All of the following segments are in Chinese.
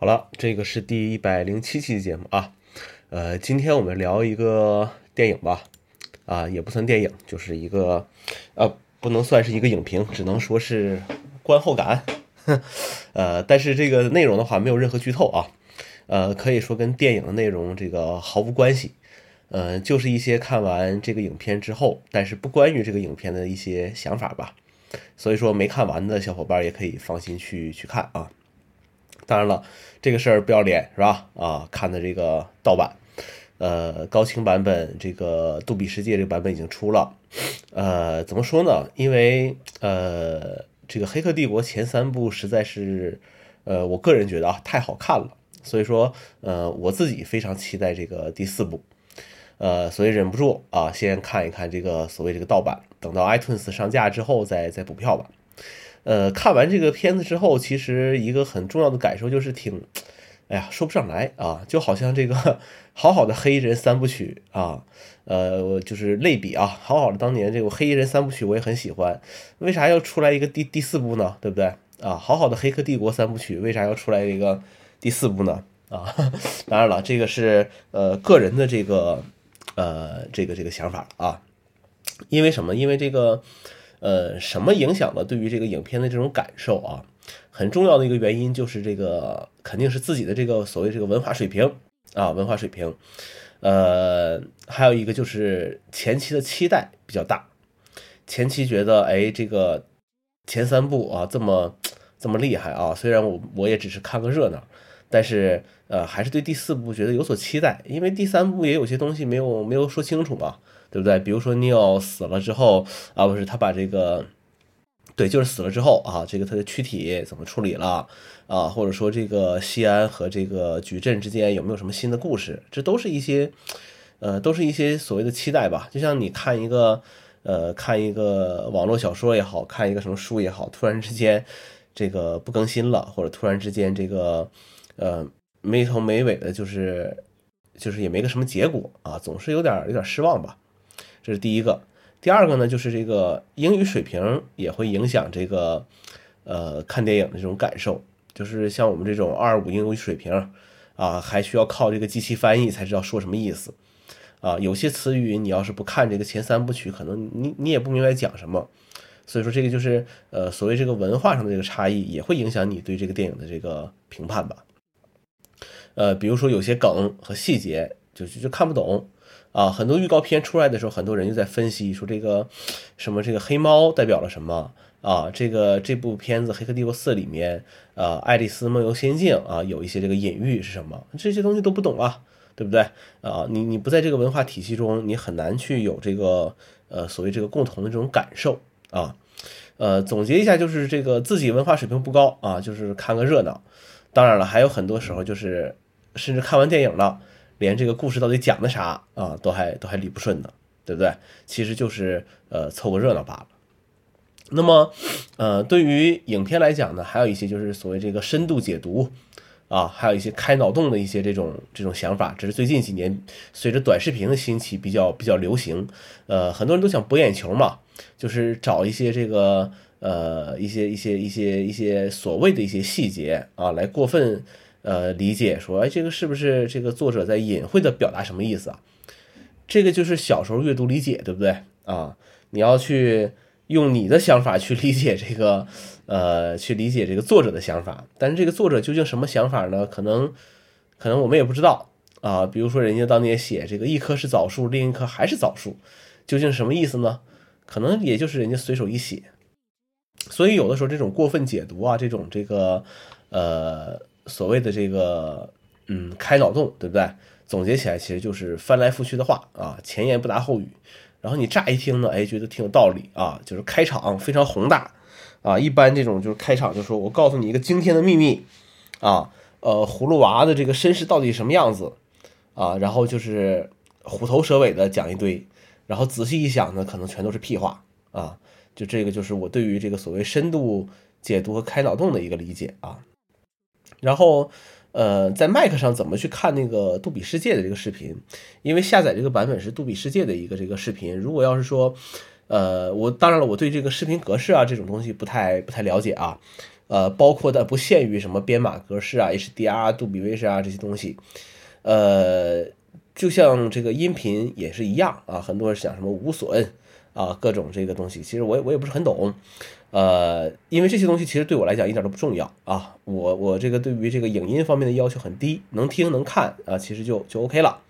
好了，这个是第一百零七期节目啊。呃，今天我们聊一个电影吧，啊，也不算电影，就是一个，呃，不能算是一个影评，只能说是观后感。呃，但是这个内容的话，没有任何剧透啊。呃，可以说跟电影的内容这个毫无关系。呃，就是一些看完这个影片之后，但是不关于这个影片的一些想法吧。所以说，没看完的小伙伴也可以放心去去看啊。当然了，这个事儿不要脸是吧？啊，看的这个盗版，呃，高清版本这个杜比世界这个版本已经出了，呃，怎么说呢？因为呃，这个《黑客帝国》前三部实在是，呃，我个人觉得啊太好看了，所以说呃，我自己非常期待这个第四部，呃，所以忍不住啊，先看一看这个所谓这个盗版，等到 iTunes 上架之后再再补票吧。呃，看完这个片子之后，其实一个很重要的感受就是挺，哎呀，说不上来啊，就好像这个 好好的黑衣人三部曲啊，呃，就是类比啊，好好的当年这个黑衣人三部曲我也很喜欢，为啥要出来一个第第四部呢？对不对啊？好好的黑客帝国三部曲为啥要出来一个第四部呢？啊，当然了，这个是呃个人的这个呃这个这个想法啊，因为什么？因为这个。呃，什么影响了对于这个影片的这种感受啊？很重要的一个原因就是这个肯定是自己的这个所谓这个文化水平啊，文化水平。呃，还有一个就是前期的期待比较大，前期觉得哎，这个前三部啊这么这么厉害啊，虽然我我也只是看个热闹，但是呃还是对第四部觉得有所期待，因为第三部也有些东西没有没有说清楚嘛。对不对？比如说 Neo 死了之后啊，不是他把这个，对，就是死了之后啊，这个他的躯体怎么处理了啊？或者说这个西安和这个矩阵之间有没有什么新的故事？这都是一些，呃，都是一些所谓的期待吧。就像你看一个，呃，看一个网络小说也好看一个什么书也好，突然之间这个不更新了，或者突然之间这个，呃，没头没尾的，就是就是也没个什么结果啊，总是有点有点失望吧。这是第一个，第二个呢，就是这个英语水平也会影响这个，呃，看电影的这种感受。就是像我们这种二五英语水平，啊，还需要靠这个机器翻译才知道说什么意思，啊，有些词语你要是不看这个前三部曲，可能你你也不明白讲什么。所以说这个就是呃，所谓这个文化上的这个差异，也会影响你对这个电影的这个评判吧。呃，比如说有些梗和细节，就就就看不懂。啊，很多预告片出来的时候，很多人就在分析说这个什么这个黑猫代表了什么啊？这个这部片子《黑客帝国四》里面，呃，《爱丽丝梦游仙境》啊，有一些这个隐喻是什么？这些东西都不懂啊，对不对啊？你你不在这个文化体系中，你很难去有这个呃所谓这个共同的这种感受啊。呃，总结一下就是这个自己文化水平不高啊，就是看个热闹。当然了，还有很多时候就是甚至看完电影了。连这个故事到底讲的啥啊，都还都还理不顺呢，对不对？其实就是呃凑个热闹罢了。那么，呃，对于影片来讲呢，还有一些就是所谓这个深度解读啊，还有一些开脑洞的一些这种这种想法，这是最近几年随着短视频的兴起比较比较流行。呃，很多人都想博眼球嘛，就是找一些这个呃一些一些一些一些所谓的一些细节啊，来过分。呃，理解说，哎，这个是不是这个作者在隐晦的表达什么意思啊？这个就是小时候阅读理解，对不对啊？你要去用你的想法去理解这个，呃，去理解这个作者的想法。但是这个作者究竟什么想法呢？可能，可能我们也不知道啊。比如说，人家当年写这个一棵是枣树，另一棵还是枣树，究竟什么意思呢？可能也就是人家随手一写。所以有的时候这种过分解读啊，这种这个，呃。所谓的这个，嗯，开脑洞，对不对？总结起来其实就是翻来覆去的话啊，前言不搭后语。然后你乍一听呢，哎，觉得挺有道理啊，就是开场非常宏大啊。一般这种就是开场就说我告诉你一个惊天的秘密啊，呃，葫芦娃的这个身世到底什么样子啊？然后就是虎头蛇尾的讲一堆，然后仔细一想呢，可能全都是屁话啊。就这个就是我对于这个所谓深度解读和开脑洞的一个理解啊。然后，呃，在 Mac 上怎么去看那个杜比世界的这个视频？因为下载这个版本是杜比世界的一个这个视频。如果要是说，呃，我当然了，我对这个视频格式啊这种东西不太不太了解啊。呃，包括但不限于什么编码格式啊、HDR、杜比 Vision 啊这些东西，呃，就像这个音频也是一样啊，很多人讲什么无损啊，各种这个东西，其实我也我也不是很懂，呃，因为这些东西其实对我来讲一点都不重要啊，我我这个对于这个影音方面的要求很低，能听能看啊，其实就就 OK 了。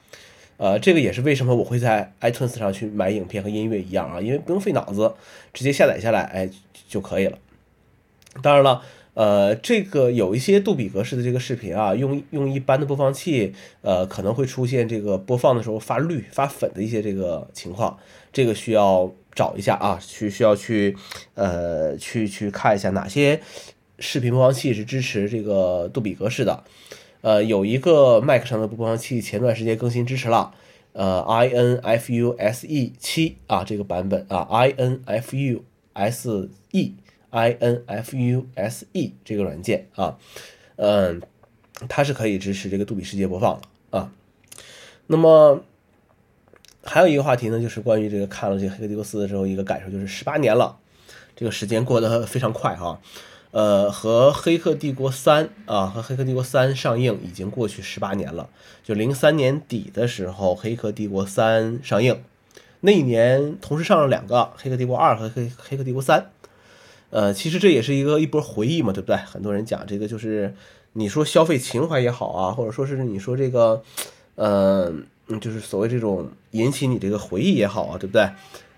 呃，这个也是为什么我会在 iTunes 上去买影片和音乐一样啊，因为不用费脑子，直接下载下来，哎就可以了。当然了，呃，这个有一些杜比格式的这个视频啊，用用一般的播放器，呃，可能会出现这个播放的时候发绿、发粉的一些这个情况，这个需要找一下啊，去需要去呃去去看一下哪些视频播放器是支持这个杜比格式的。呃，有一个 Mac 上的播放器，前段时间更新支持了，呃，INFUSE 七啊，这个版本啊，Infuse i n f u s e 这个软件啊，嗯，它是可以支持这个杜比世界播放的啊。那么还有一个话题呢，就是关于这个看了这个《黑客帝国四》之后一个感受，就是十八年了，这个时间过得非常快哈。呃，和《黑客帝国三》啊，和《黑客帝国三》上映已经过去十八年了。就零三年底的时候，《黑客帝国三》上映，那一年同时上了两个《黑客帝国二》和《黑黑客帝国三》。呃，其实这也是一个一波回忆嘛，对不对？很多人讲这个就是你说消费情怀也好啊，或者说是你说这个，呃，就是所谓这种引起你这个回忆也好啊，对不对？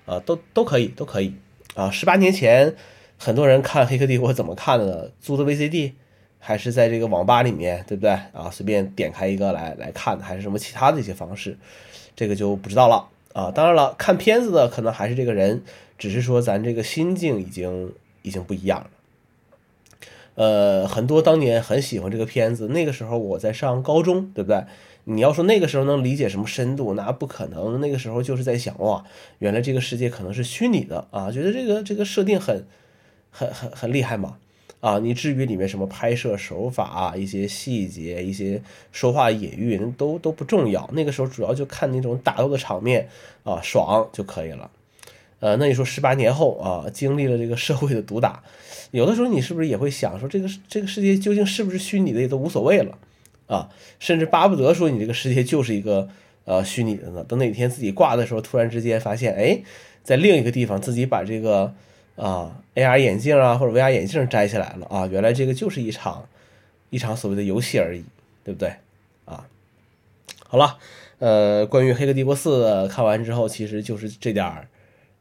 啊，都都可以，都可以啊。十八年前。很多人看《黑客帝国》怎么看的呢？租的 VCD，还是在这个网吧里面，对不对啊？随便点开一个来来看的，还是什么其他的一些方式，这个就不知道了啊。当然了，看片子的可能还是这个人，只是说咱这个心境已经已经不一样了。呃，很多当年很喜欢这个片子，那个时候我在上高中，对不对？你要说那个时候能理解什么深度，那不可能。那个时候就是在想哇，原来这个世界可能是虚拟的啊，觉得这个这个设定很。很很很厉害嘛，啊，你至于里面什么拍摄手法、一些细节、一些说话隐喻，都都不重要。那个时候主要就看那种打斗的场面啊，爽就可以了。呃，那你说十八年后啊，经历了这个社会的毒打，有的时候你是不是也会想说，这个这个世界究竟是不是虚拟的也都无所谓了啊？甚至巴不得说你这个世界就是一个呃虚拟的呢。等哪天自己挂的时候，突然之间发现，哎，在另一个地方自己把这个。啊，AR 眼镜啊，或者 VR 眼镜摘下来了啊，原来这个就是一场一场所谓的游戏而已，对不对？啊，好了，呃，关于《黑客帝国四》看完之后，其实就是这点儿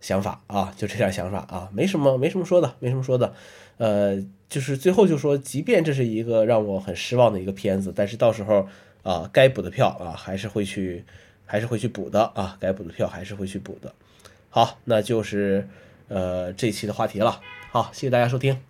想法啊，就这点想法啊，没什么没什么说的，没什么说的，呃，就是最后就说，即便这是一个让我很失望的一个片子，但是到时候啊，该补的票啊，还是会去还是会去补的啊，该补的票还是会去补的。好，那就是。呃，这期的话题了，好，谢谢大家收听。